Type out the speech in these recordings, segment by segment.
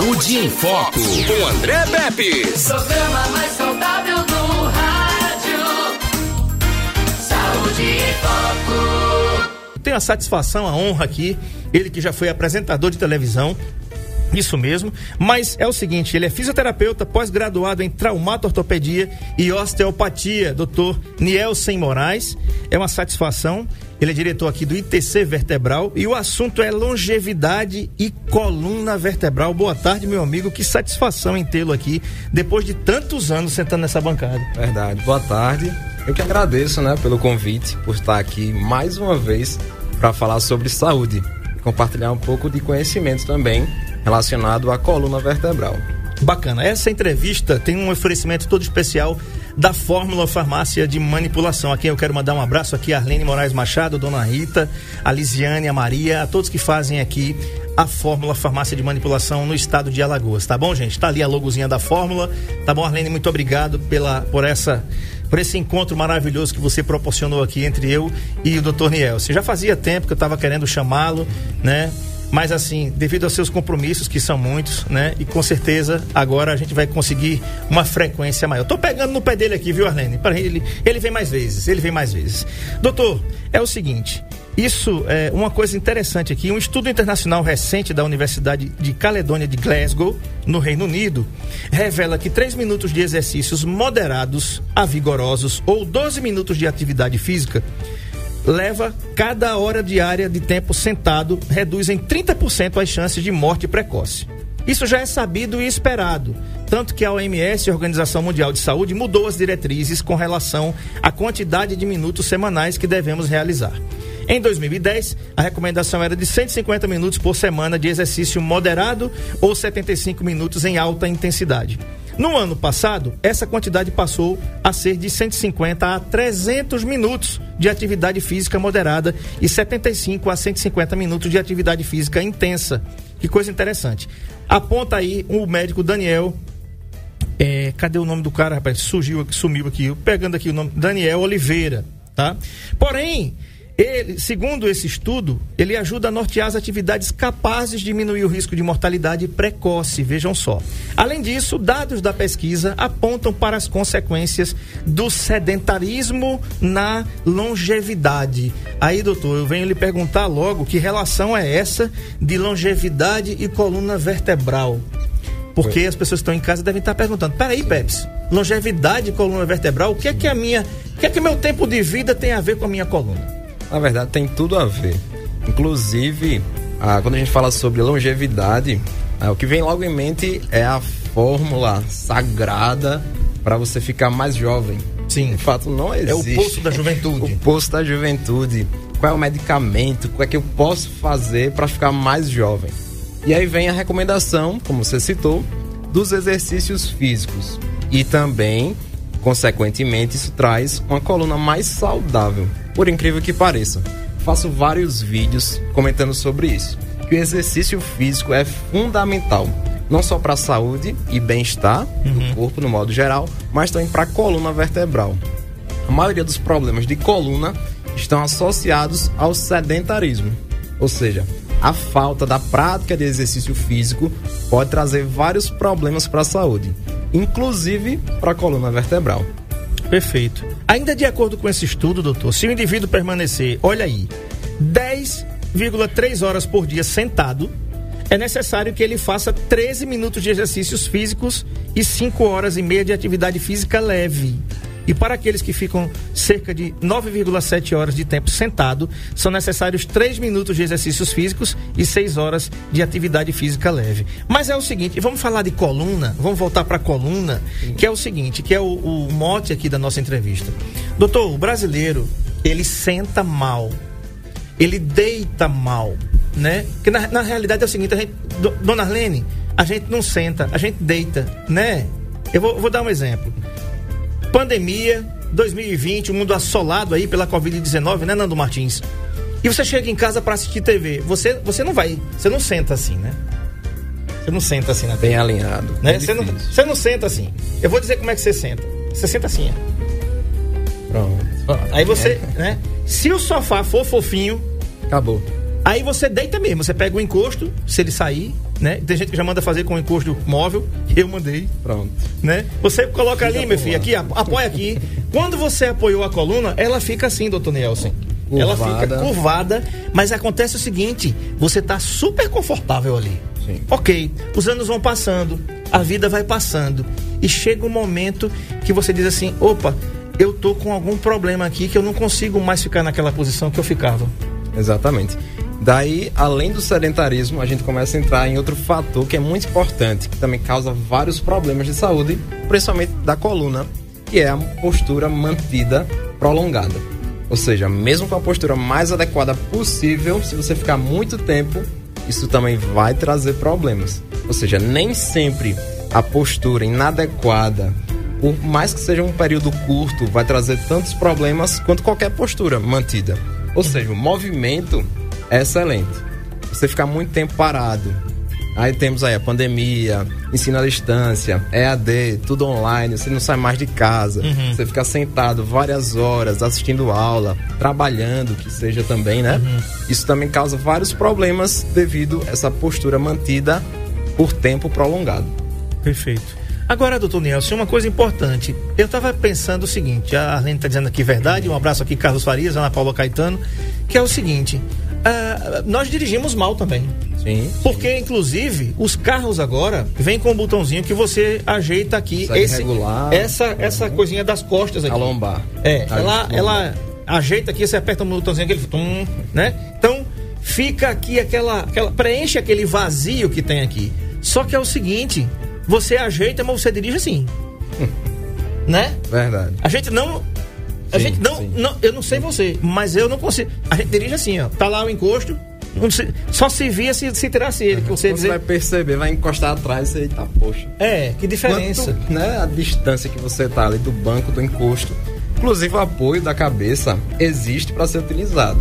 Saúde em Foco, com André Pepe. Programa mais saudável do rádio. Saúde em Foco. Tenho a satisfação, a honra aqui, ele que já foi apresentador de televisão, isso mesmo, mas é o seguinte, ele é fisioterapeuta, pós-graduado em traumatortopedia e osteopatia, doutor Nielsen Moraes. É uma satisfação. Ele é diretor aqui do ITC Vertebral e o assunto é longevidade e coluna vertebral. Boa tarde, meu amigo. Que satisfação em tê-lo aqui depois de tantos anos sentando nessa bancada. Verdade. Boa tarde. Eu que agradeço, né, pelo convite, por estar aqui mais uma vez para falar sobre saúde, compartilhar um pouco de conhecimento também relacionado à coluna vertebral. Bacana. Essa entrevista tem um oferecimento todo especial da Fórmula Farmácia de Manipulação. A quem eu quero mandar um abraço aqui, Arlene Moraes Machado, Dona Rita, a Lisiane, a Maria, a todos que fazem aqui a Fórmula Farmácia de Manipulação no estado de Alagoas. Tá bom, gente? Tá ali a logozinha da Fórmula. Tá bom, Arlene? Muito obrigado pela, por essa por esse encontro maravilhoso que você proporcionou aqui entre eu e o Dr. Nielsen. Já fazia tempo que eu estava querendo chamá-lo, né? Mas assim, devido aos seus compromissos, que são muitos, né? E com certeza agora a gente vai conseguir uma frequência maior. Tô pegando no pé dele aqui, viu, Arlene? Para ele, ele vem mais vezes, ele vem mais vezes. Doutor, é o seguinte, isso é uma coisa interessante aqui. Um estudo internacional recente da Universidade de Caledônia de Glasgow, no Reino Unido, revela que 3 minutos de exercícios moderados a vigorosos ou 12 minutos de atividade física leva cada hora diária de tempo sentado reduz em 30% as chances de morte precoce. Isso já é sabido e esperado, tanto que a OMS, a Organização Mundial de Saúde, mudou as diretrizes com relação à quantidade de minutos semanais que devemos realizar. Em 2010, a recomendação era de 150 minutos por semana de exercício moderado ou 75 minutos em alta intensidade. No ano passado, essa quantidade passou a ser de 150 a 300 minutos de atividade física moderada e 75 a 150 minutos de atividade física intensa. Que coisa interessante. Aponta aí o médico Daniel. É, cadê o nome do cara, rapaz? Surgiu, sumiu aqui. Pegando aqui o nome. Daniel Oliveira, tá? Porém, ele, segundo esse estudo, ele ajuda a nortear as atividades capazes de diminuir o risco de mortalidade precoce, vejam só. Além disso, dados da pesquisa apontam para as consequências do sedentarismo na longevidade. Aí, doutor, eu venho lhe perguntar logo que relação é essa de longevidade e coluna vertebral? Porque as pessoas que estão em casa devem estar perguntando: peraí, Peps, longevidade e coluna vertebral, o que é que a minha. O que é que meu tempo de vida tem a ver com a minha coluna? Na verdade, tem tudo a ver. Inclusive, ah, quando a gente fala sobre longevidade, ah, o que vem logo em mente é a fórmula sagrada para você ficar mais jovem. Sim. De fato, não existe. É o poço da juventude. o poço da juventude. Qual é o medicamento? O que é que eu posso fazer para ficar mais jovem? E aí vem a recomendação, como você citou, dos exercícios físicos. E também, consequentemente, isso traz uma coluna mais saudável por incrível que pareça. Faço vários vídeos comentando sobre isso. Que o exercício físico é fundamental, não só para a saúde e bem-estar uhum. do corpo no modo geral, mas também para a coluna vertebral. A maioria dos problemas de coluna estão associados ao sedentarismo, ou seja, a falta da prática de exercício físico pode trazer vários problemas para a saúde, inclusive para a coluna vertebral. Perfeito. Ainda de acordo com esse estudo, doutor, se o indivíduo permanecer, olha aí, 10,3 horas por dia sentado, é necessário que ele faça 13 minutos de exercícios físicos e 5 horas e meia de atividade física leve. E para aqueles que ficam cerca de 9,7 horas de tempo sentado, são necessários 3 minutos de exercícios físicos e 6 horas de atividade física leve. Mas é o seguinte, vamos falar de coluna, vamos voltar para a coluna, que é o seguinte, que é o, o mote aqui da nossa entrevista. Doutor, o brasileiro, ele senta mal, ele deita mal, né? Que na, na realidade é o seguinte, a gente, dona Arlene, a gente não senta, a gente deita, né? Eu vou, vou dar um exemplo pandemia, 2020, o mundo assolado aí pela Covid-19, né, Nando Martins? E você chega em casa para assistir TV, você, você não vai, você não senta assim, né? Você não senta assim na Bem alinhado. Né? Você, não, você não senta assim. Eu vou dizer como é que você senta. Você senta assim, ó. Pronto. Aí você, é. né? Se o sofá for fofinho. Acabou. Aí você deita mesmo, você pega o encosto, se ele sair, né? Tem gente que já manda fazer com o encosto móvel, eu mandei, Pronto. né? Você coloca ali, meu filho, aqui, apo- apoia aqui. Quando você apoiou a coluna, ela fica assim, doutor Nielsen. Ela fica Curvada. curvada, mas acontece o seguinte: você tá super confortável ali. Sim. Ok, os anos vão passando, a vida vai passando. E chega um momento que você diz assim: opa, eu tô com algum problema aqui que eu não consigo mais ficar naquela posição que eu ficava. Exatamente. Daí, além do sedentarismo, a gente começa a entrar em outro fator que é muito importante, que também causa vários problemas de saúde, principalmente da coluna, que é a postura mantida prolongada. Ou seja, mesmo com a postura mais adequada possível, se você ficar muito tempo, isso também vai trazer problemas. Ou seja, nem sempre a postura inadequada, por mais que seja um período curto, vai trazer tantos problemas quanto qualquer postura mantida. Ou seja, o movimento é excelente. Você ficar muito tempo parado. Aí temos aí a pandemia, ensino à distância, EAD, tudo online, você não sai mais de casa, você fica sentado várias horas assistindo aula, trabalhando, que seja também, né? Isso também causa vários problemas devido a essa postura mantida por tempo prolongado. Perfeito. Agora, doutor Nelson, uma coisa importante. Eu estava pensando o seguinte: a Arlene está dizendo aqui verdade. Um abraço aqui, Carlos Farias, Ana Paula Caetano. Que é o seguinte: ah, nós dirigimos mal também. Sim. Porque, inclusive, os carros agora vêm com um botãozinho que você ajeita aqui esse, regular. essa, essa coisinha das costas aqui. A lombar. É, A ela, lombar. ela ajeita aqui, você aperta o botãozinho aquele tum, né? Então fica aqui aquela, aquela. preenche aquele vazio que tem aqui. Só que é o seguinte: você ajeita, mas você dirige assim. né? Verdade. A gente não. A Sim, gente não, sim. não. Eu não sei você, mas eu não consigo. A gente dirige assim, ó. Tá lá o encosto. se- só se via se, se tirasse ele. Que você dizer. vai perceber, vai encostar atrás e tá, poxa. É, que diferença. Quanto, né, a distância que você tá ali do banco, do encosto. Inclusive o apoio da cabeça existe para ser utilizado.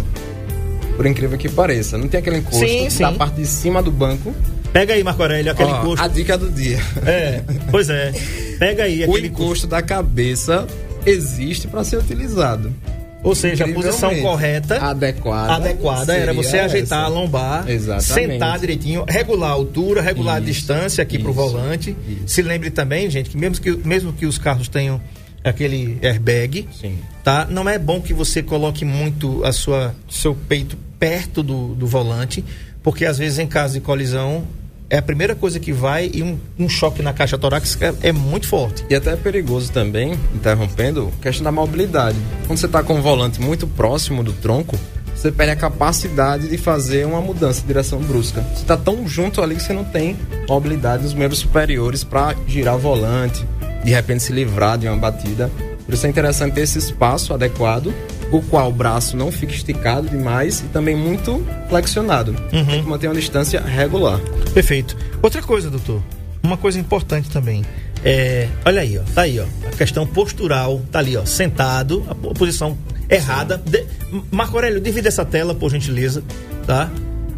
Por incrível que pareça. Não tem aquele encosto Sim, sim. da parte de cima do banco. Pega aí, Marco Aurélio, aquele Ó, encosto. A dica do dia. É, pois é. Pega aí o aquele encosto. encosto da cabeça existe para ser utilizado. Ou seja, a posição correta. adequada, adequada era você ajeitar essa. a lombar, Exatamente. sentar direitinho, regular a altura, regular a Isso, distância aqui pro isso, volante. isso. Se lembre também, gente, que mesmo que, mesmo que os carros tenham aquele airbag, Sim. tá? Não é bom que você coloque muito a sua seu peito perto do, do volante, porque às vezes em caso de colisão é a primeira coisa que vai e um, um choque na caixa torácica é, é muito forte. E até é perigoso também, interrompendo, questão da mobilidade. Quando você está com o volante muito próximo do tronco, você perde a capacidade de fazer uma mudança de direção brusca. Você está tão junto ali que você não tem mobilidade dos membros superiores para girar o volante, de repente se livrar de uma batida. Por isso é interessante ter esse espaço adequado, o qual o braço não fica esticado demais e também muito flexionado. Tem que manter uma distância regular. Perfeito. Outra coisa, doutor, uma coisa importante também. É, olha aí, ó, tá aí, ó, a questão postural, tá ali, ó, sentado, a po- posição errada. De, Marco Aurélio, divide essa tela, por gentileza, tá?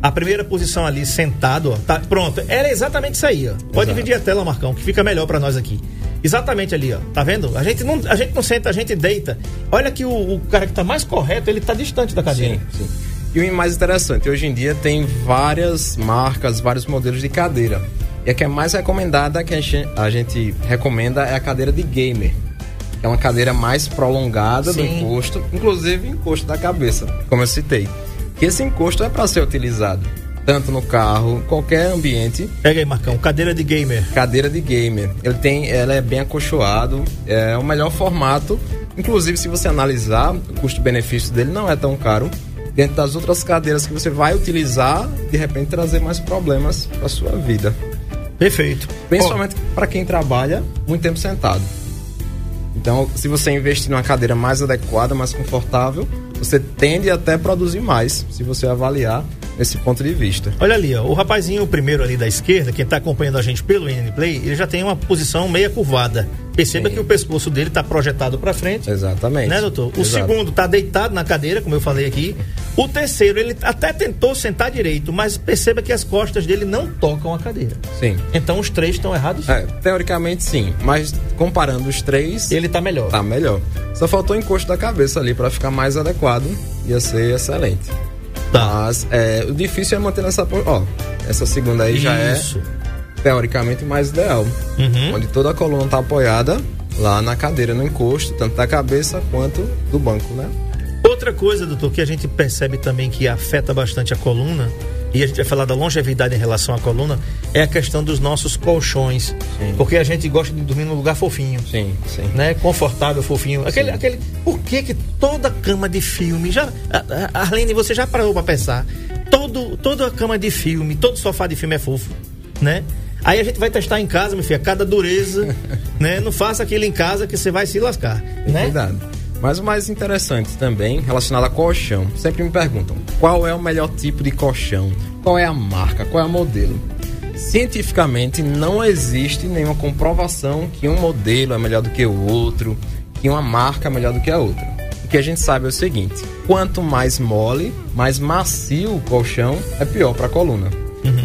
A primeira posição ali, sentado, ó, tá pronto. Era exatamente isso aí, ó. Pode Exato. dividir a tela, Marcão, que fica melhor pra nós aqui. Exatamente ali, ó. Tá vendo? A gente não, a gente não senta, a gente deita. Olha que o, o cara que tá mais correto, ele tá distante da cadeira. Sim, sim. E o mais interessante, hoje em dia tem várias marcas, vários modelos de cadeira. E a que é mais recomendada, que a gente, a gente recomenda, é a cadeira de gamer. É uma cadeira mais prolongada do Sim. encosto, inclusive encosto da cabeça, como eu citei. Que esse encosto é para ser utilizado, tanto no carro, qualquer ambiente, Pega aí, Marcão, cadeira de gamer. cadeira de gamer. Ele tem, ela é bem acolchoado, é o melhor formato. Inclusive, se você analisar, o custo-benefício dele não é tão caro. Dentro das outras cadeiras que você vai utilizar, de repente trazer mais problemas para sua vida. Perfeito. Principalmente para quem trabalha muito tempo sentado. Então, se você investir numa cadeira mais adequada, mais confortável, você tende até a produzir mais, se você avaliar nesse ponto de vista. Olha ali, ó, o rapazinho primeiro ali da esquerda, quem tá acompanhando a gente pelo NN Play, ele já tem uma posição meia curvada. Perceba Sim. que o pescoço dele tá projetado para frente. Exatamente. Né, doutor? O Exato. segundo tá deitado na cadeira, como eu falei aqui. O terceiro, ele até tentou sentar direito, mas perceba que as costas dele não tocam a cadeira. Sim. Então os três estão errados. É, teoricamente sim, mas comparando os três, Ele tá melhor. tá melhor. Só faltou o encosto da cabeça ali para ficar mais adequado, ia ser excelente. Tá. Mas é, o difícil é manter essa. po- Ó, essa segunda aí já é Isso. teoricamente mais ideal. Uhum. Onde toda a coluna tá apoiada lá na cadeira, no encosto, tanto da cabeça quanto do banco, né? Outra coisa, doutor, que a gente percebe também que afeta bastante a coluna, e a gente vai falar da longevidade em relação à coluna, é a questão dos nossos colchões. Sim. Porque a gente gosta de dormir num lugar fofinho. Sim, sim. Né? Confortável, fofinho. Aquele, aquele. Por que, que toda cama de filme. Já, Arlene, você já parou pra pensar? Todo, toda cama de filme, todo sofá de filme é fofo, né? Aí a gente vai testar em casa, meu filho, a cada dureza, né? Não faça aquilo em casa que você vai se lascar, né? Cuidado. Mas o mais interessante também, relacionado a colchão, sempre me perguntam qual é o melhor tipo de colchão, qual é a marca, qual é o modelo. Cientificamente não existe nenhuma comprovação que um modelo é melhor do que o outro, que uma marca é melhor do que a outra. O que a gente sabe é o seguinte: quanto mais mole, mais macio o colchão, é pior para a coluna.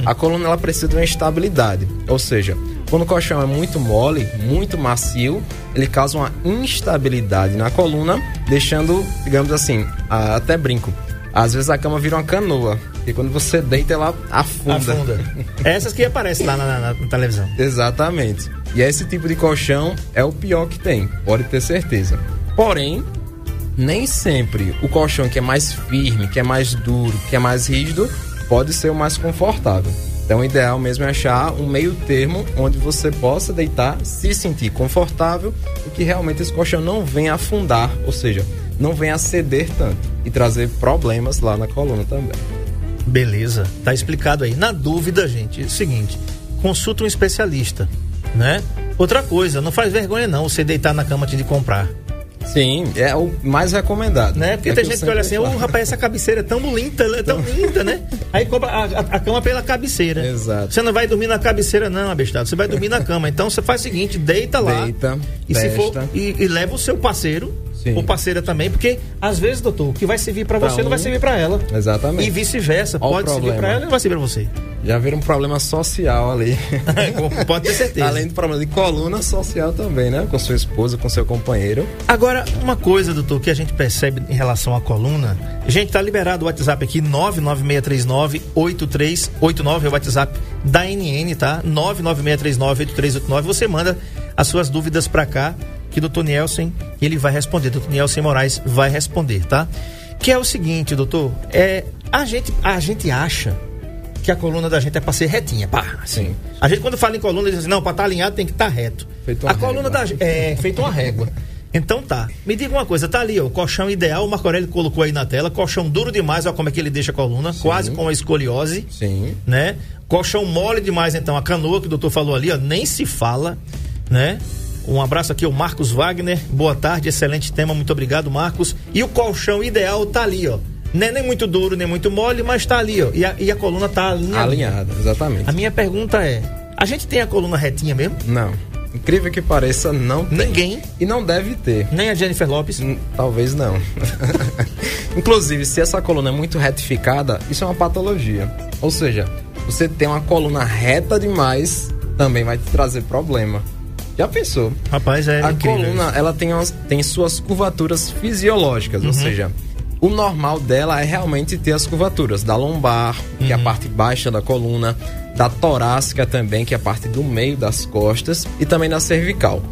A coluna ela precisa de uma estabilidade, ou seja, quando o colchão é muito mole, muito macio, ele causa uma instabilidade na coluna, deixando, digamos assim, a- até brinco. Às vezes a cama vira uma canoa, e quando você deita ela afunda. Afunda. Essas que aparecem lá na, na- na televisão. Exatamente. E esse tipo de colchão é o pior que tem, pode ter certeza. Porém, nem sempre o colchão que é mais firme, que é mais duro, que é mais rígido, pode ser o mais confortável. Então, o ideal mesmo é achar um meio termo onde você possa deitar, se sentir confortável e que realmente esse colchão não venha afundar, ou seja, não venha ceder tanto e trazer problemas lá na coluna também. Beleza, tá explicado aí. Na dúvida, gente, é o seguinte: consulta um especialista, né? Outra coisa, não faz vergonha não você deitar na cama antes de comprar, Sim, é o mais recomendado. né? Porque É tem que gente que olha assim, ô falo. rapaz, essa cabeceira é tão linda, é tão linda, né? Aí compra a, a- a cama pela cabeceira. Exato. Você não vai dormir na cabeceira, não, abestado. Você vai dormir na cama. Então você faz o seguinte: deita lá. Deita, e se for e, e leva o seu parceiro. Sim. Ou parceira também, porque às vezes, doutor, o que vai servir pra Pra você não vai um- servir pra ela. Exatamente. E vice-versa. Pode servir pra ela e não vai servir pra você. Já vira um problema social ali. Pode ter certeza. Além do problema de coluna social também, né? Com sua esposa, com seu companheiro. Agora, uma coisa, doutor, que a gente percebe em relação à coluna. Gente, tá liberado o WhatsApp aqui, 99639-8389, é o WhatsApp da NN, tá? 99639-8389. Você manda as suas dúvidas pra cá, que o doutor Nielsen, ele vai responder. Doutor Nielsen Moraes vai responder, tá? Que é o seguinte, doutor, é, a, gente, a gente acha que a coluna da gente é pra ser retinha, pá, assim. Sim. A gente quando fala em coluna, diz assim, não, pra estar alinhado tem que estar reto. Feito uma a coluna régua. da gente é feito uma régua. Então tá. Me diga uma coisa, tá ali, ó, o colchão ideal, o Marco Aurélio colocou aí na tela, colchão duro demais, ó como é que ele deixa a coluna, quase com a escoliose, Sim. né? Colchão mole demais, então, a canoa que o doutor falou ali, ó, nem se fala, né? Um abraço aqui ao Marcos Wagner. Boa tarde, excelente tema, muito obrigado, Marcos. E o colchão ideal tá ali, ó. Não é nem muito duro, nem muito mole, mas tá ali, ó. E a, e a coluna tá alinhada. Alinhada, exatamente. A minha pergunta é: a gente tem a coluna retinha mesmo? Não. Incrível que pareça, não tem. Ninguém, E não deve ter. nem a Jennifer Lopes. Hum, Talvez não. Inclusive, se essa coluna é muito retificada, isso é uma patologia. Ou seja, você tem uma coluna reta demais, também vai te trazer problema. Já pensou? Rapaz, é a coluna, ela tem, umas- tem suas curvaturas fisiológicas, Uhum. ou seja, o normal dela é realmente ter as curvaturas da lombar, que é Uhum. a parte baixa da coluna, da torácica também, que é a parte do meio das costas, e também da cervical.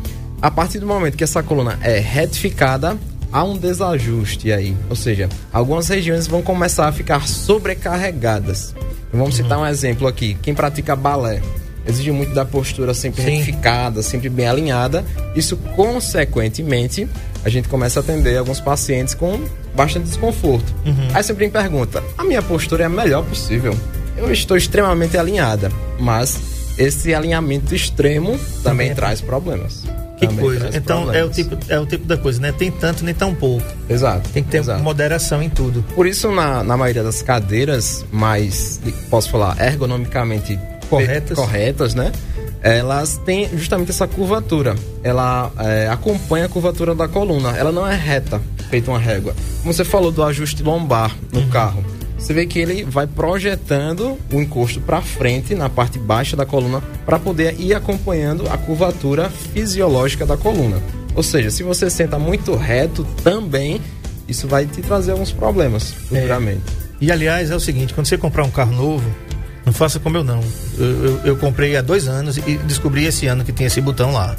A partir do momento que essa coluna é retificada, há um desajuste aí, ou seja, algumas regiões vão começar a ficar sobrecarregadas. Vamos citar um exemplo aqui: quem pratica balé exige muito da postura sempre Sim. retificada, sempre bem alinhada. Isso, consequentemente, a gente começa a atender alguns pacientes com bastante desconforto. Aí sempre me pergunta: a minha postura é a melhor possível? Eu estou extremamente alinhada, mas esse alinhamento extremo também Também. traz problemas. Que Também coisa. Então é o, tipo, é o tipo da coisa, né? Tem tanto nem tão pouco. Exato. Tem que ter exato. moderação em tudo. Por isso, na, na maioria das cadeiras mais, posso falar, ergonomicamente Corretas. corretas né? Elas têm justamente essa curvatura. Ela é, acompanha a curvatura da coluna. Ela não é reta, feita uma régua. Como você falou do ajuste lombar no Uhum. carro. Você vê que ele vai projetando o encosto para frente na parte baixa da coluna para poder ir acompanhando a curvatura fisiológica da coluna. Ou seja, se você senta muito reto também, isso vai te trazer alguns problemas futuramente. E aliás, é o seguinte, quando você comprar um carro novo, não faça como eu não. Eu, eu, eu comprei há dois anos e descobri esse ano que tem esse botão lá.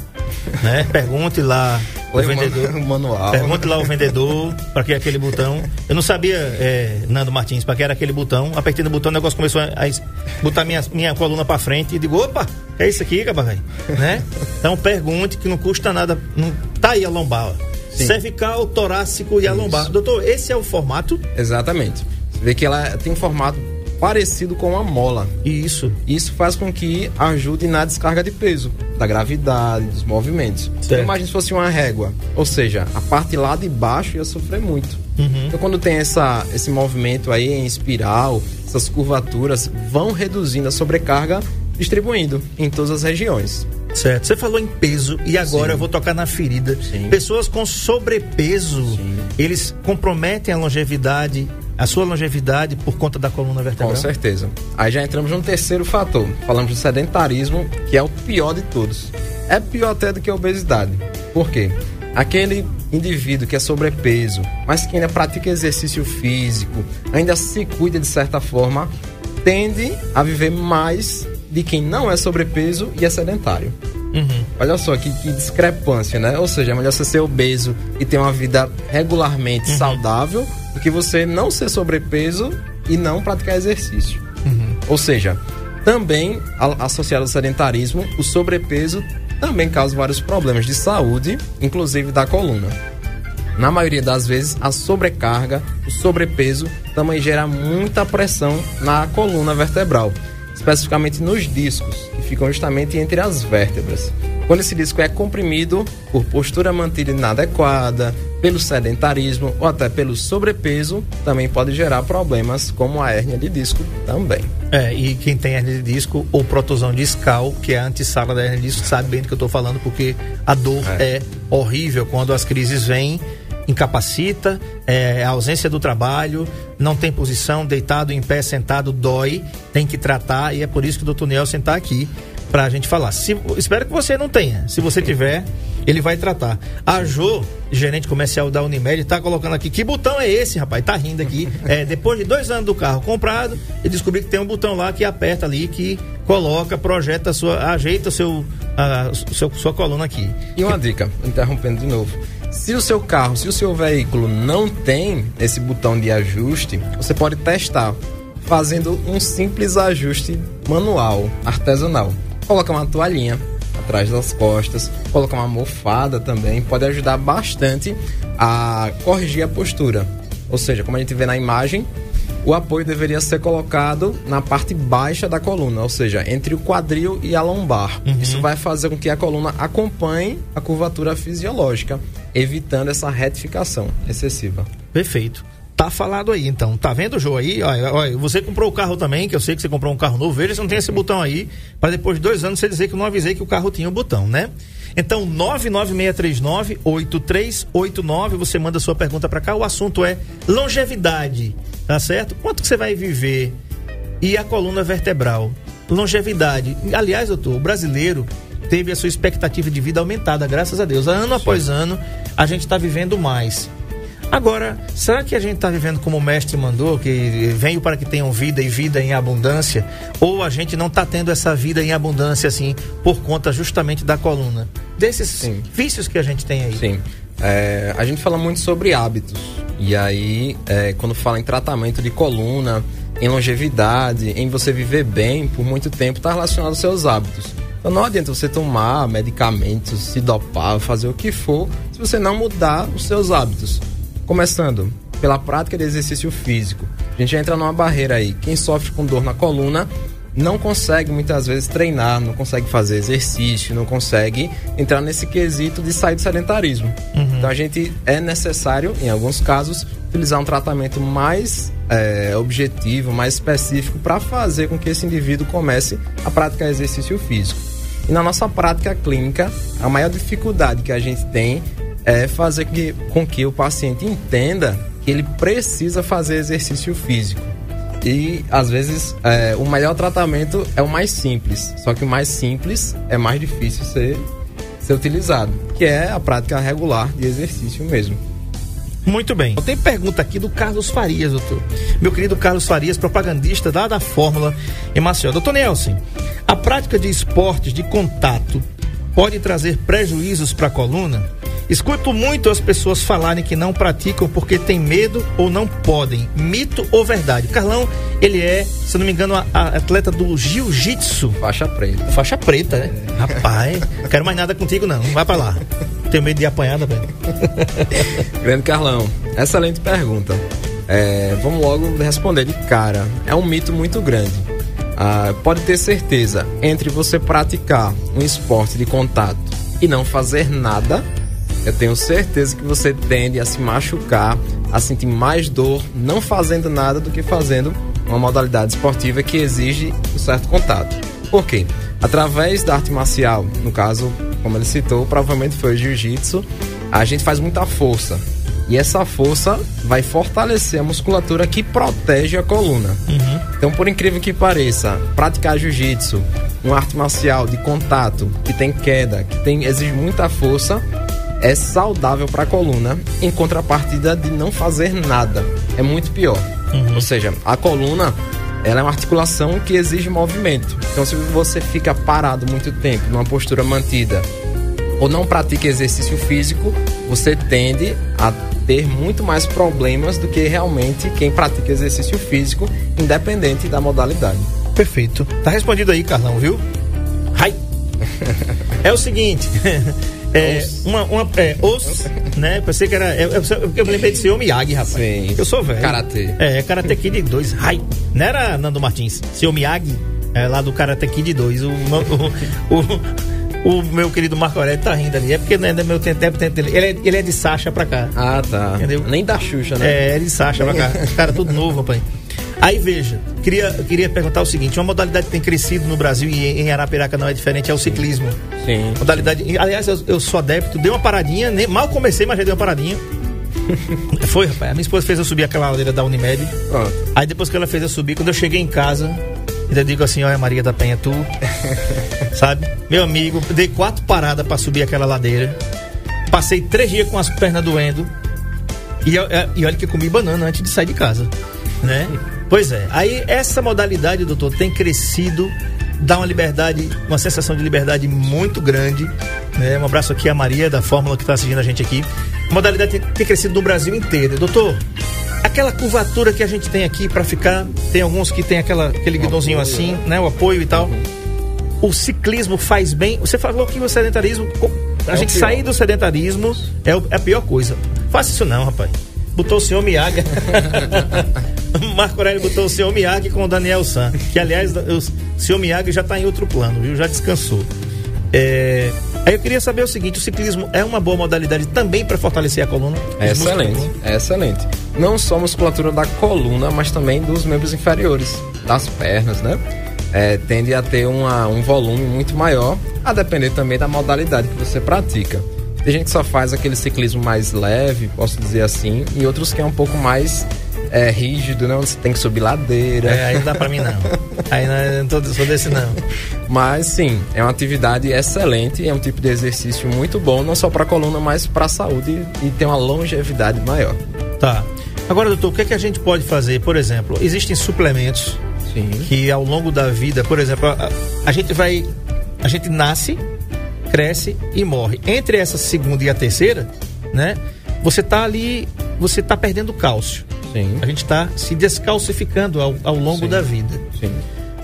Né? Pergunte lá o vendedor. man- manual. Pergunte lá o vendedor para que é aquele botão. Eu não sabia, é, Nando Martins, para que era aquele botão. Apertei no botão, o negócio começou a, a botar minha, minha coluna para frente e digo, opa, é isso aqui, cabaré? né? Então pergunte que não custa nada. Não, tá aí a lombar. Sim. Cervical, torácico e a lombar. Doutor, esse é o formato? Exatamente. Você vê que ela tem um formato parecido com a mola. Isso. Isso faz com que ajude na descarga de peso, da gravidade, dos movimentos. Certo. Imagina se fosse uma régua. Ou seja, a parte lá de baixo ia sofrer muito. Uhum. Então, quando tem essa, esse movimento aí em espiral, essas curvaturas vão reduzindo a sobrecarga, distribuindo em todas as regiões. Certo. Você falou em peso e agora Sim. eu vou tocar na ferida. Sim. Pessoas com sobrepeso, Sim. eles comprometem a longevidade, a sua longevidade por conta da coluna vertebral? Com certeza. Aí já entramos num terceiro fator. Falamos do sedentarismo, que é o pior de todos. É pior até do que a obesidade. Por quê? Aquele indivíduo que é sobrepeso, mas que ainda pratica exercício físico, ainda se cuida de certa forma, tende a viver mais de quem não é sobrepeso e é sedentário. Uhum. Olha só que, que discrepância, né? Ou seja, é melhor você ser obeso e ter uma vida regularmente saudável do que você não ser sobrepeso e não praticar exercício. Ou seja, também associado ao sedentarismo, o sobrepeso também causa vários problemas de saúde, inclusive da coluna. Na maioria das vezes, a sobrecarga, o sobrepeso, também gera muita pressão na coluna vertebral, especificamente nos discos, que ficam justamente entre as vértebras. Quando esse disco é comprimido por postura mantida inadequada, pelo sedentarismo ou até pelo sobrepeso, também pode gerar problemas como a hérnia de disco também. É, e quem tem hernia de disco ou protusão discal, que é a antessala da hernia de disco, sabe bem do que eu tô falando, porque a dor é, horrível quando as crises vêm, incapacita, é, a ausência do trabalho, não tem posição, deitado, em pé, sentado, dói, tem que tratar, e é por isso que o doutor Nelson está aqui pra gente falar. Se, espero que você não tenha. Se você tiver, ele vai tratar. A Jo, gerente comercial da Unimed, tá colocando aqui. Que botão é esse, rapaz? Tá rindo aqui. É, depois de dois anos do carro comprado, eu descobri que tem um botão lá que aperta ali, que coloca, projeta a sua. ajeita o seu, a, seu, sua coluna aqui. E uma dica, interrompendo de novo. Se o seu carro, se o seu veículo não tem esse botão de ajuste, você pode testar fazendo um simples ajuste manual, artesanal. Coloca uma toalhinha atrás das costas, colocar uma almofada também, pode ajudar bastante a corrigir a postura. Ou seja, como a gente vê na imagem, o apoio deveria ser colocado na parte baixa da coluna, ou seja, entre o quadril e a lombar. Isso vai fazer com que a coluna acompanhe a curvatura fisiológica, evitando essa retificação excessiva. Perfeito. Tá falado aí, então. Tá vendo, Jô, aí? Olha, olha, você comprou o carro também, que eu sei que você comprou um carro novo. Veja se não tem esse botão aí, para depois de dois anos você dizer que eu não avisei que o carro tinha o botão, né? Então, 99639-8389, você manda sua pergunta para cá. O assunto é longevidade, tá certo? Quanto que você vai viver? E a coluna vertebral? Longevidade. Aliás, doutor, o brasileiro teve a sua expectativa de vida aumentada, graças a Deus. Ano após ano, a gente está vivendo mais. Agora, será que a gente está vivendo como o mestre mandou, que venho para que tenham vida e vida em abundância? Ou a gente não está tendo essa vida em abundância assim, por conta justamente da coluna? Desses Sim. vícios que a gente tem aí. Sim. É, a gente fala muito sobre hábitos. E aí, é, quando fala em tratamento de coluna, em longevidade, em você viver bem por muito tempo, está relacionado aos seus hábitos. Então não adianta você tomar medicamentos, se dopar, fazer o que for, se você não mudar os seus hábitos. Começando pela prática de exercício físico. A gente entra numa barreira aí. Quem sofre com dor na coluna não consegue muitas vezes treinar, não consegue fazer exercício, não consegue entrar nesse quesito de sair do sedentarismo. Então a gente é necessário, em alguns casos, utilizar um tratamento mais é, objetivo, mais específico para fazer com que esse indivíduo comece a praticar exercício físico. E na nossa prática clínica, a maior dificuldade que a gente tem é fazer que, com que o paciente entenda que ele precisa fazer exercício físico. E às vezes é, o melhor tratamento é o mais simples, só que o mais simples é mais difícil ser, ser utilizado, que é a prática regular de exercício mesmo. Muito bem. Tem pergunta aqui do Carlos Farias, doutor. Meu querido Carlos Farias, propagandista lá da Fórmula em Maceió. Doutor Nelson, a prática de esportes de contato pode trazer prejuízos para a coluna? Escuto muito as pessoas falarem que não praticam porque tem medo ou não podem. Mito ou verdade? Carlão, ele é, se não me engano, a, a atleta do jiu-jitsu. Faixa preta. Faixa preta, né? Rapaz, não quero mais nada contigo não. Vai para lá. Tenho medo de apanhar também. Grande Carlão, excelente pergunta. É, vamos logo responder de cara. É um mito muito grande. Ah, pode ter certeza, entre você praticar um esporte de contato e não fazer nada, eu tenho certeza que você tende a se machucar, a sentir mais dor não fazendo nada do que fazendo uma modalidade esportiva que exige um certo contato. Por quê? Através da arte marcial, no caso, como ele citou, provavelmente foi o jiu-jitsu, a gente faz muita força. E essa força vai fortalecer a musculatura que protege a coluna. Uhum. Então, por incrível que pareça, praticar jiu-jitsu, uma arte marcial de contato, que tem queda, que tem, exige muita força, é saudável para a coluna, em contrapartida de não fazer nada. É muito pior. Uhum. Ou seja, a coluna ela é uma articulação que exige movimento. Então, se você fica parado muito tempo, numa postura mantida, ou não pratica exercício físico, você tende a ter muito mais problemas do que realmente quem pratica exercício físico, independente da modalidade. Perfeito. Tá respondido aí, Carlão, viu? Ai. É o seguinte. É, uma, uma, é, os, né? Pensei que era. Eu, eu, eu me lembrei de ser Miyagi, rapaz. Sim. Eu sou velho. Karatê. É, Karate Kid 2. Ai. Não era Nando Martins. Seu Miyagi, é, lá do Karate Kid 2. O, o, o, o meu querido Marco Aurélio tá rindo ali. É porque não é meu tempo, tempo, dele. Ele é, ele é de Sasha pra cá. Ah, tá. Entendeu? Nem da Xuxa, né? É, ele de Sasha pra cá. Os caras tudo novo, rapaz. Aí veja, queria, queria perguntar o seguinte: uma modalidade que tem crescido no Brasil e em Arapiraca não é diferente, é o ciclismo. Sim. Modalidade. Aliás, eu, eu sou adepto, dei uma paradinha, nem, mal comecei, mas já dei uma paradinha. Foi, rapaz. A minha esposa fez eu subir aquela ladeira da Unimed. Pronto. Aí depois que ela fez eu subir, quando eu cheguei em casa, ainda digo assim: olha, Maria da Penha, tu. sabe? Meu amigo, dei quatro paradas pra subir aquela ladeira. Passei três dias com as pernas doendo. E, e olha que eu comi banana antes de sair de casa. Né? Pois é. Aí essa modalidade, doutor, tem crescido, dá uma liberdade, uma sensação de liberdade muito grande. Né? Um abraço aqui à Maria da Fórmula que está assistindo a gente aqui. A modalidade tem, tem crescido no Brasil inteiro. Doutor, aquela curvatura que a gente tem aqui para ficar, tem alguns que tem aquela, aquele guidãozinho assim, né? né? O apoio e tal. O ciclismo faz bem. Você falou que o sedentarismo. A É gente sair do sedentarismo é, o- é a pior coisa. Faça isso não, rapaz. Botou o senhor Miyagi. Marco Aurélio botou o senhor Miyagi com o Daniel San. Que, aliás, o senhor Miyagi já está em outro plano, viu? Já descansou. É, Aí eu queria saber o seguinte: o ciclismo é uma boa modalidade também para fortalecer a coluna? É excelente, é excelente. Não só a musculatura da coluna, mas também dos membros inferiores, das pernas, né? É, tende a ter uma, um volume muito maior, a depender também da modalidade que você pratica. Tem gente que só faz aquele ciclismo mais leve, posso dizer assim, e outros que é um pouco mais é, rígido, né? Onde você tem que subir ladeira. É, aí não dá pra mim não. Aí não, não tô, sou desse não. Mas sim, é uma atividade excelente, é um tipo de exercício muito bom, não só para a coluna, mas para a saúde e tem uma longevidade maior. Tá. Agora, doutor, o que, é que a gente pode fazer? Por exemplo, existem suplementos Sim. que ao longo da vida, por exemplo, a, a gente vai. A gente nasce, cresce e morre. Entre essa segunda e a terceira, né? Você tá ali. Você tá perdendo cálcio. Sim. A gente está se descalcificando ao, ao longo Sim. da vida. Sim.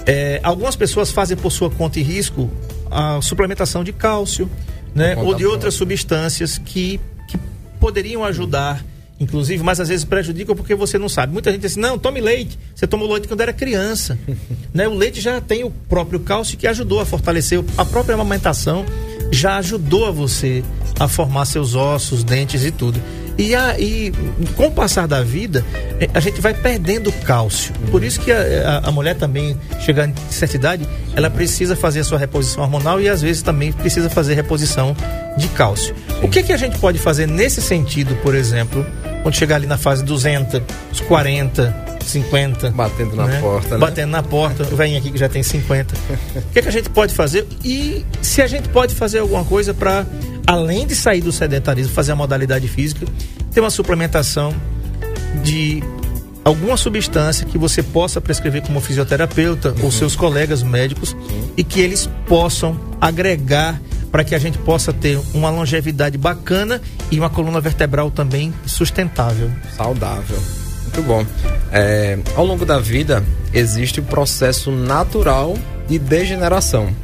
É, algumas pessoas fazem por sua conta e risco a suplementação de cálcio, né? Ou de outras substâncias que, que poderiam ajudar, inclusive, mas às vezes prejudicam porque você não sabe. Muita gente diz assim, não, tome leite. Você tomou leite quando era criança. né? O leite já tem o próprio cálcio que ajudou a fortalecer a própria amamentação, já ajudou a você a formar seus ossos, dentes e tudo. E, a, e com o passar da vida, eh, a gente vai perdendo cálcio. Por isso que a, a- a mulher também, chegando em certa idade, ela precisa fazer a sua reposição hormonal e às vezes também precisa fazer reposição de cálcio. O que, que a gente pode fazer nesse sentido, por exemplo, quando chegar ali na fase 200, os 40, 50? Batendo na porta, né? Batendo na porta, o velhinho aqui que já tem 50. O que, que a gente pode fazer? E se a gente pode fazer alguma coisa para, além de sair do sedentarismo, fazer a modalidade física ter uma suplementação de alguma substância que você possa prescrever como fisioterapeuta Uhum. ou seus colegas médicos e que eles possam agregar para que a gente possa ter uma longevidade bacana e uma coluna vertebral também sustentável. Saudável. Muito bom. É, ao longo da vida, existe o processo natural de degeneração.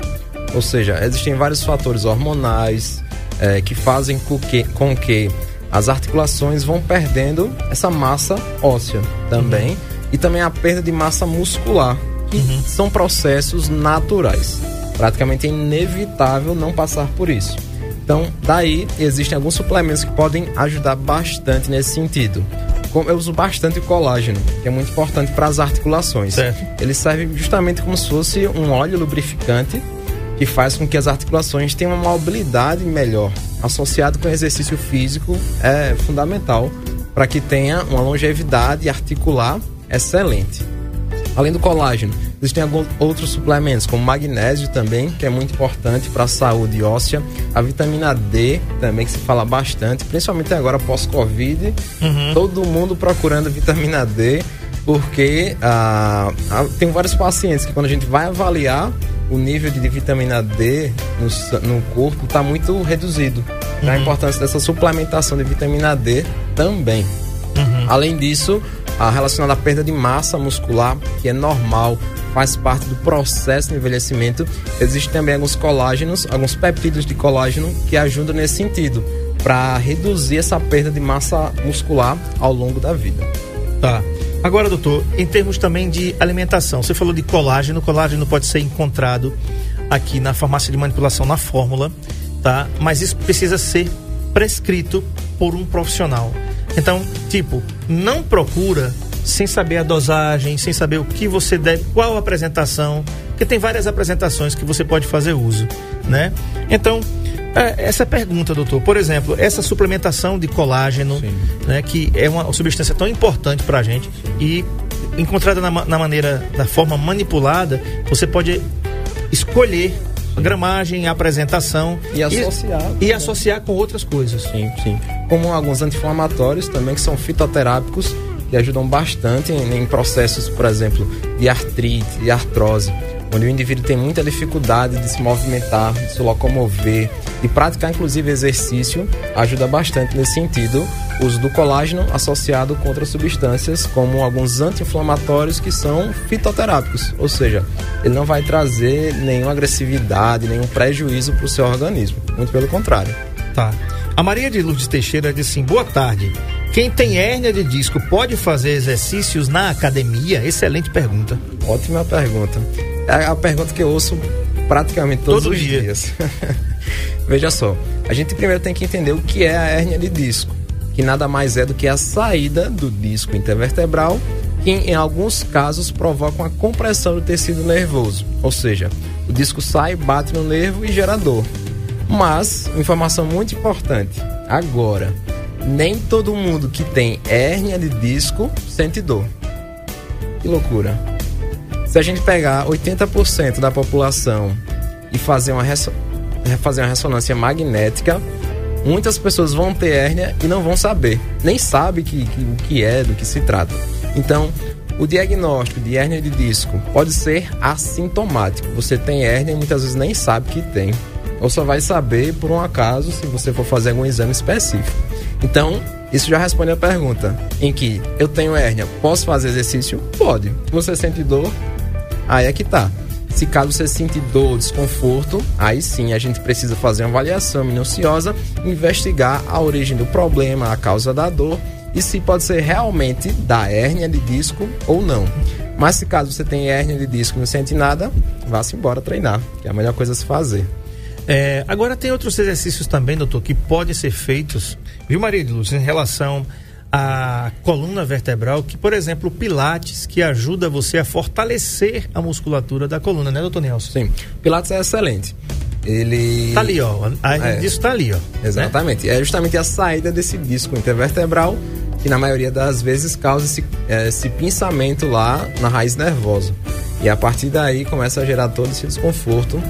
Ou seja, existem vários fatores hormonais é, que fazem com que, com que as articulações vão perdendo essa massa óssea também. E também a perda de massa muscular, que são processos naturais. Praticamente é inevitável não passar por isso. Então, daí existem alguns suplementos que podem ajudar bastante nesse sentido. Eu uso bastante colágeno, que é muito importante para as articulações. Certo. Ele serve justamente como se fosse um óleo lubrificante que faz com que as articulações tenham uma mobilidade melhor. Associado com exercício físico é fundamental para que tenha uma longevidade articular excelente. Além do colágeno, existem alguns outros suplementos, como magnésio também, que é muito importante para a saúde óssea. A vitamina D também, que se fala bastante, principalmente agora pós-Covid. Todo mundo procurando vitamina D, porque ah, ah, tem vários pacientes que quando a gente vai avaliar o nível de vitamina D no, no corpo está muito reduzido. Então, A importância dessa suplementação de vitamina D também. Além disso, a relacionada à perda de massa muscular, que é normal, faz parte do processo de envelhecimento. Existem também alguns colágenos, alguns peptídeos de colágeno que ajudam nesse sentido, para reduzir essa perda de massa muscular ao longo da vida. Tá. Agora, doutor, em termos também de alimentação, você falou de colágeno. Colágeno pode ser encontrado aqui na farmácia de manipulação na fórmula, tá? Mas isso precisa ser prescrito por um profissional. Então, tipo, não procura sem saber a dosagem, sem saber o que você deve, qual a apresentação, porque tem várias apresentações que você pode fazer uso, né? Então, é, essa pergunta, doutor, por exemplo, essa suplementação de colágeno, né, que é uma substância tão importante para a gente e encontrada na, na maneira, da forma manipulada, você pode escolher a gramagem, a apresentação E associar. e, associar com outras coisas. Sim, sim. Como alguns anti-inflamatórios também, que são fitoterápicos, que ajudam bastante em, em processos, por exemplo, de artrite, de artrose, onde o indivíduo tem muita dificuldade de se movimentar, de se locomover, de praticar inclusive exercício, ajuda bastante nesse sentido o uso do colágeno associado com outras substâncias, como alguns anti-inflamatórios que são fitoterápicos, ou seja, ele não vai trazer nenhuma agressividade, nenhum prejuízo para o seu organismo, muito pelo contrário. Tá. A Maria de Lourdes Teixeira disse assim: boa tarde. Quem tem hérnia de disco pode fazer exercícios na academia? Excelente pergunta. Ótima pergunta. É a pergunta que eu ouço praticamente todos Todo os dia. dias. Veja só, a gente primeiro tem que entender o que é a hérnia de disco, que nada mais é do que a saída do disco intervertebral, que em alguns casos provoca uma compressão do tecido nervoso, ou seja, o disco sai, bate no nervo e gera dor. Mas, informação muito importante, agora, nem todo mundo que tem hérnia de disco sente dor. Que loucura. Se a gente pegar 80% da população e fazer uma, fazer uma ressonância magnética, muitas pessoas vão ter hérnia e não vão saber. Nem sabe que, que- o que é, do que se trata. Então, o diagnóstico de hérnia de disco pode ser assintomático. Você tem hérnia e muitas vezes nem sabe que tem. Ou só vai saber por um acaso se você for fazer algum exame específico. Então, isso já responde a pergunta em que eu tenho hérnia, posso fazer exercício? Pode. Você sente dor? Aí é que tá. Se caso você sente dor, desconforto, aí sim a gente precisa fazer uma avaliação minuciosa, investigar a origem do problema, a causa da dor e se pode ser realmente da hérnia de disco ou não. Mas se caso você tem hérnia de disco e não sente nada, vá-se embora treinar, que é a melhor coisa a se fazer. É, agora tem outros exercícios também, doutor, que podem ser feitos, viu, Maria de Luz, em relação à coluna vertebral, que, por exemplo, o Pilates, que ajuda você a fortalecer a musculatura da coluna, né, doutor Nelson? Sim, Pilates é excelente. Ele Tá ali, ó. A É. disso tá ali, ó. né? Exatamente. É justamente a saída desse disco intervertebral que na maioria das vezes causa esse, eh, esse pinçamento lá na raiz nervosa. E a partir daí começa a gerar todo esse desconforto,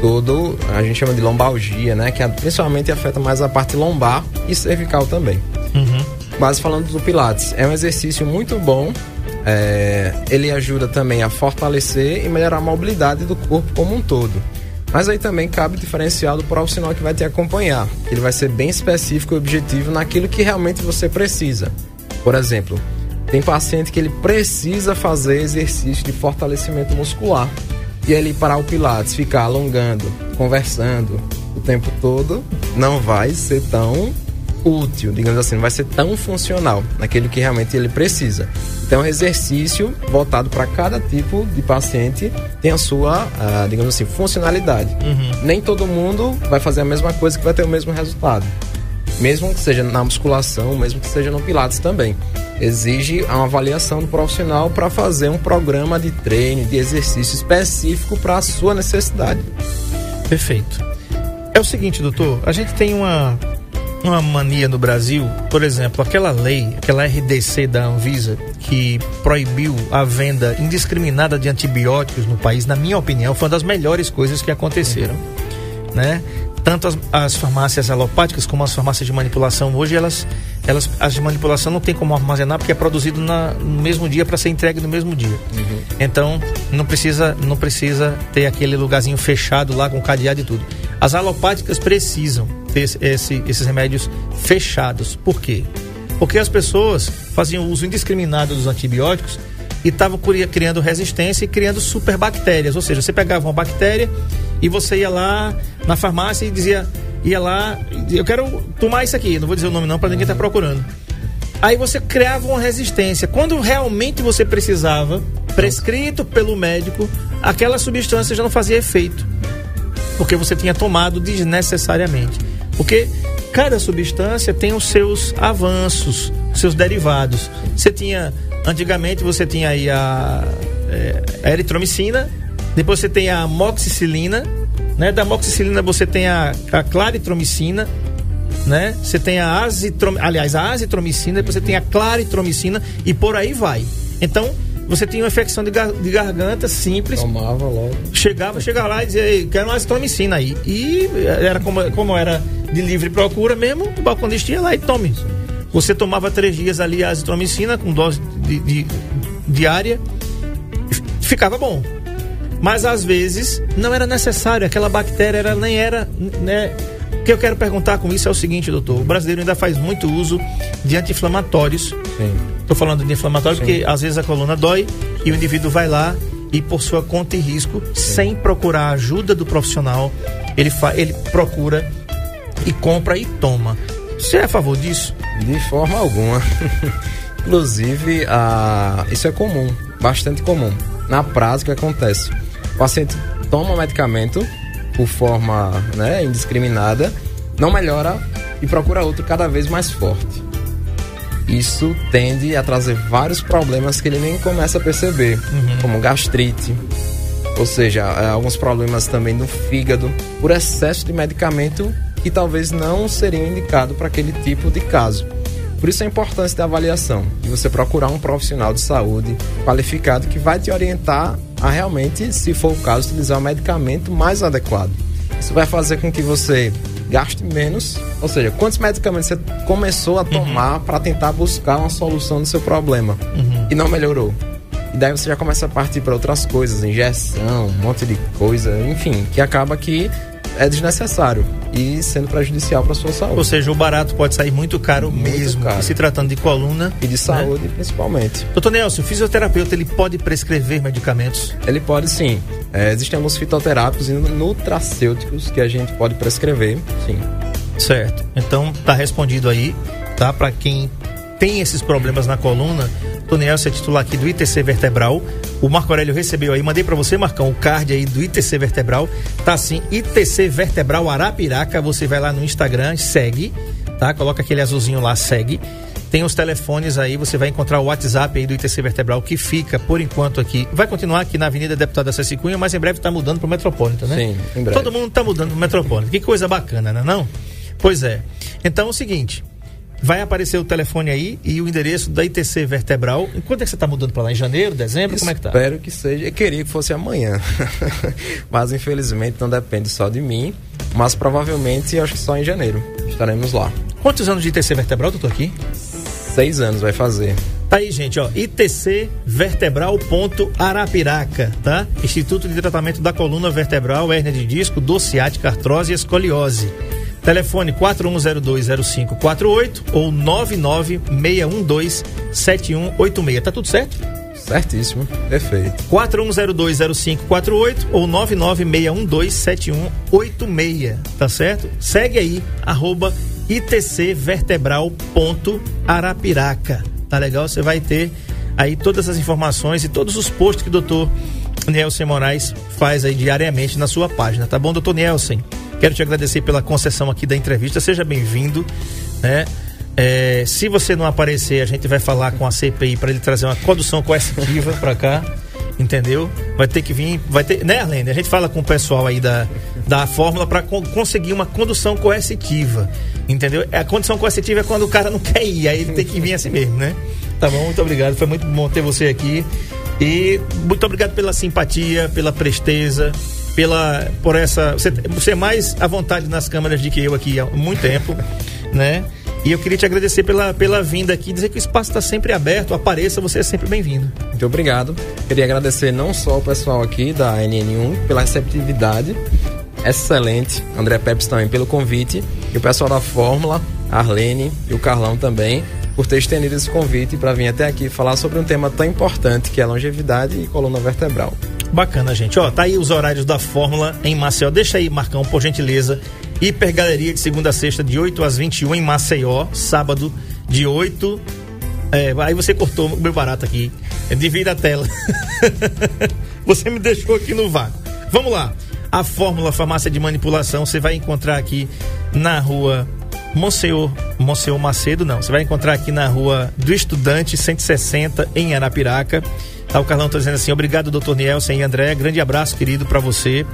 todo a gente chama de lombalgia, né? Que principalmente afeta mais a parte lombar e cervical também. Uhum. Mas falando do Pilates, é um exercício muito bom. é, ele ajuda também a fortalecer e melhorar a mobilidade do corpo como um todo. Mas aí também cabe o diferencial do profissional que vai te acompanhar. Ele vai ser bem específico e objetivo naquilo que realmente você precisa. Por exemplo, tem paciente que ele precisa fazer exercício de fortalecimento muscular. E ele parar o Pilates, ficar alongando, conversando o tempo todo, não vai ser tão útil, digamos assim, não vai ser tão funcional naquilo que realmente ele precisa. Então, o exercício voltado para cada tipo de paciente tem a sua, ah, digamos assim, funcionalidade. Nem todo mundo vai fazer a mesma coisa que vai ter o mesmo resultado. Mesmo que seja na musculação, mesmo que seja no Pilates também. Exige uma avaliação do profissional para fazer um programa de treino, de exercício específico para a sua necessidade. Perfeito. É o seguinte, doutor, a gente tem uma, uma mania no Brasil, por exemplo, aquela lei, aquela RDC da Anvisa, que proibiu a venda indiscriminada de antibióticos no país, na minha opinião, foi uma das melhores coisas que aconteceram. Né? Tanto as, as farmácias alopáticas como as farmácias de manipulação, hoje elas, elas as de manipulação não tem como armazenar porque é produzido na, no mesmo dia para ser entregue no mesmo dia. Então não precisa não precisa ter aquele lugarzinho fechado lá com cadeado e tudo. As alopáticas precisam ter esse- esse- esses remédios fechados. Por quê? Porque as pessoas faziam uso indiscriminado dos antibióticos e estavam criando resistência e criando superbactérias. Ou seja, você pegava uma bactéria e você ia lá na farmácia e dizia, ia lá, eu quero tomar isso aqui, não vou dizer o nome não para ninguém estar procurando. Aí você criava uma resistência. Quando realmente você precisava, prescrito pelo médico, aquela substância já não fazia efeito porque você tinha tomado desnecessariamente. Porque cada substância tem os seus avanços, os seus derivados. Você tinha, antigamente você tinha aí a, é, a eritromicina, depois você tem a amoxicilina, né? Da amoxicilina você tem a, a claritromicina, né? Você tem a azitrom, aliás, a azitromicina, depois você tem a claritromicina e por aí vai. Então, você tinha uma infecção de, gar- de garganta simples, Tomava logo. chegava, chegava lá e dizia, "Ei, quero uma azitromicina aí. E era como, como era de livre procura mesmo, o balconista ia lá e tome. Você tomava três dias ali a azitromicina com dose de, de- diária, ficava bom. Mas às vezes não era necessário, aquela bactéria era, nem era, né? O que eu quero perguntar com isso é o seguinte, doutor. O brasileiro ainda faz muito uso de anti-inflamatórios Sim. Estou falando de inflamatório porque às vezes a coluna dói e o indivíduo vai lá e por sua conta e risco, sem procurar a ajuda do profissional, ele, fa ele procura e compra e toma. Você é a favor disso? De forma alguma. Inclusive, a... isso é comum, bastante comum. Na prática acontece. O paciente toma medicamento por forma né, indiscriminada, não melhora e procura outro cada vez mais forte. Isso tende a trazer vários problemas que ele nem começa a perceber, como gastrite, ou seja, eh, alguns problemas também no fígado, por excesso de medicamento que talvez não seria indicado para aquele tipo de caso. Por isso a importância da avaliação, de você procurar um profissional de saúde qualificado que vai te orientar a realmente, se for o caso, utilizar o medicamento mais adequado. Isso vai fazer com que você gaste menos, ou seja, quantos medicamentos você começou a tomar para tentar buscar uma solução do seu problema e não melhorou. E daí você já começa a partir para outras coisas, injeção, um monte de coisa, enfim, que acaba que é desnecessário e sendo prejudicial para sua Ou saúde seja, o barato pode sair muito caro Muito mesmo, caro. se tratando de coluna. e de saúde principalmente. Doutor Nelson, o fisioterapeuta ele pode prescrever medicamentos? Ele pode sim. É, existem alguns fitoterápicos e nutracêuticos que a gente pode prescrever, sim. Certo. Então tá respondido aí, tá? Para quem tem esses problemas na coluna, Tony Nelson é titular aqui do ITC Vertebral. O Marco Aurélio recebeu aí, mandei para você, Marcão, o card aí do ITC Vertebral. Tá assim, ITC Vertebral Arapiraca. Você vai lá no Instagram, segue, tá? Coloca aquele azulzinho lá, segue. Tem os telefones aí, você vai encontrar o WhatsApp aí do ITC Vertebral, que fica, por enquanto, aqui. Vai continuar aqui na Avenida Deputada Ceci Cunha, mas em breve tá mudando pro Metropolitan, né? Sim, em breve. Todo mundo tá mudando pro Metropolitan. Que coisa bacana, né não? Pois é. Então é o seguinte, vai aparecer o telefone aí e o endereço da ITC Vertebral. E Quando é que você tá mudando para lá? Em janeiro, dezembro? Como é que tá? Espero que seja. Eu queria que fosse amanhã. mas infelizmente não depende só de mim. Mas provavelmente acho que só em janeiro estaremos lá. Quantos anos de ITC Vertebral, doutor, aqui? Seis anos vai fazer. Tá aí, gente, ó. ITC Vertebral ponto Arapiraca, tá? Instituto de Tratamento da Coluna Vertebral, hérnia de disco, ciática, artrose e escoliose. Telefone 41020548 ou 996127186. Tá tudo certo? Certíssimo, perfeito. 41020548 ou 996127186, tá certo? Segue aí, arroba itcvertebral.arapiraca. Tá legal? Você vai ter aí todas as informações e todos os posts que o doutor Nielsen Moraes faz aí diariamente na sua página, tá bom, doutor Nielsen? Quero te agradecer pela concessão aqui da entrevista, seja bem-vindo, né? É, se você não aparecer, a gente vai falar com a CPI para ele trazer uma condução coercitiva para cá, entendeu? Vai ter que vir, vai ter, né, Arlene? A gente fala com o pessoal aí da, da fórmula para co conseguir uma condução coercitiva, entendeu? A condução coercitiva é quando o cara não quer ir, aí ele tem que vir assim mesmo, né? Tá bom, muito obrigado, foi muito bom ter você aqui e muito obrigado pela simpatia, pela presteza, pela por essa você, você é mais à vontade nas câmeras de que eu aqui há muito tempo, né? E eu queria te agradecer pela, pela vinda aqui, dizer que o espaço está sempre aberto, apareça, você é sempre bem-vindo. Muito obrigado. Queria agradecer não só o pessoal aqui da NN1 pela receptividade excelente, André Peps também pelo convite, e o pessoal da Fórmula, Arlene e o Carlão também, por ter estendido esse convite para vir até aqui falar sobre um tema tão importante que é longevidade e coluna vertebral. Bacana, gente. Ó, tá aí os horários da Fórmula em Maceió. Deixa aí, Marcão, por gentileza, Hipergaleria de segunda a sexta, de 8 às 21 em Maceió. Sábado, de 8. É, aí você cortou o meu barato aqui. É, divida a tela. você me deixou aqui no vácuo. Vamos lá. A Fórmula Farmácia de Manipulação você vai encontrar aqui na rua Monsenhor, Monsenhor Macedo, não. Você vai encontrar aqui na rua do Estudante 160 em Arapiraca. Tá, o Carlão tá dizendo assim: obrigado, doutor Nielsen e André. Grande abraço, querido, para você.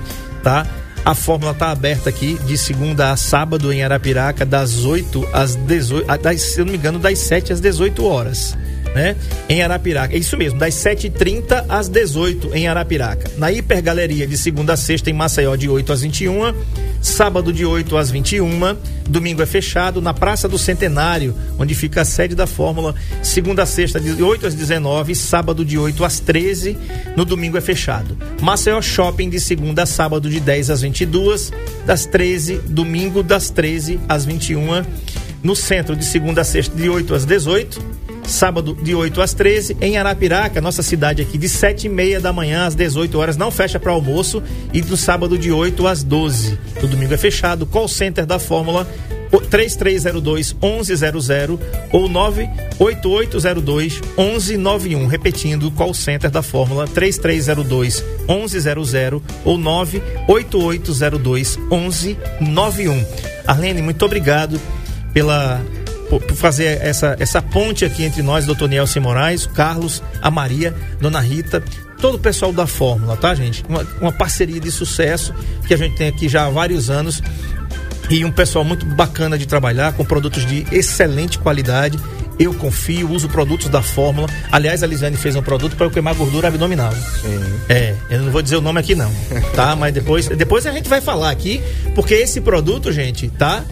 Tá? A fórmula está aberta aqui de segunda a sábado em Arapiraca, das 8 às 18, das, se eu não me engano, das 7 às 18 horas. Né? Em Arapiraca. É isso mesmo, das 7h30 às 18 em Arapiraca. Na Hipergaleria de segunda a sexta em Maceió, de 8 às 21 sábado de 8 às 21, domingo é fechado na Praça do Centenário, onde fica a sede da Fórmula, segunda a sexta de 8 às 19, sábado de 8 às 13, no domingo é fechado. Maceió Shopping de segunda a sábado de 10 às 22, das 13, domingo das 13 às 21, no centro de segunda a sexta de 8 às 18 sábado de 8 às 13, em Arapiraca, nossa cidade aqui, de 7 e meia da manhã às 18 horas, não fecha para almoço, e do sábado de 8 às 12. No domingo é fechado, call center da Fórmula 3302 1100 ou 98802 1191. Repetindo, call center da Fórmula 3302 1100 ou 98802 1191. Arlene, muito obrigado pela por, fazer essa, essa ponte aqui entre nós, doutor Nielsen Moraes, Carlos, a Maria, Dona Rita, todo o pessoal da Fórmula, tá, gente? Uma, uma parceria de sucesso que a gente tem aqui já há vários anos e um pessoal muito bacana de trabalhar, com produtos de excelente qualidade. Eu confio, uso produtos da Fórmula. Aliás, a Lisane fez um produto para eu queimar gordura abdominal. Sim. É, eu não vou dizer o nome aqui não, tá? Mas depois, depois a gente vai falar aqui, porque esse produto, gente, tá?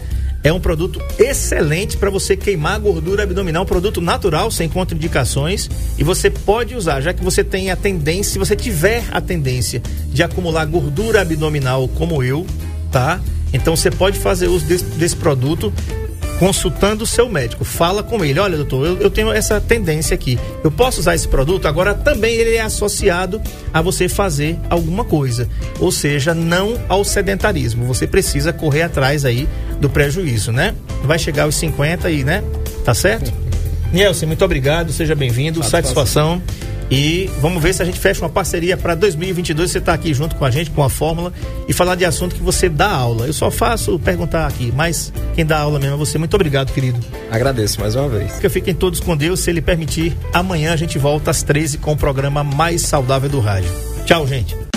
É um produto excelente para você queimar gordura abdominal, um produto natural, sem contraindicações, e você pode usar, já que você tem a tendência, se você tiver a tendência de acumular gordura abdominal como eu, tá? Então você pode fazer uso desse, desse produto consultando o seu médico. Fala com ele, olha, doutor, eu, eu, tenho essa tendência aqui. Eu posso usar esse produto? Agora também ele é associado a você fazer alguma coisa. Ou seja, não ao sedentarismo. Você precisa correr atrás aí do prejuízo, né? Vai chegar aos 50 aí, né? Tá certo? Nielsen, muito obrigado, seja bem-vindo, satisfação. satisfação. E vamos ver se a gente fecha uma parceria para 2022. Você está aqui junto com a gente, com a fórmula, e falar de assunto que você dá aula. Eu só faço perguntar aqui, mas quem dá aula mesmo é você. Muito obrigado, querido. Agradeço mais uma vez. Que fiquem todos com Deus. Se ele permitir, amanhã a gente volta às 13 com o programa mais saudável do rádio. Tchau, gente.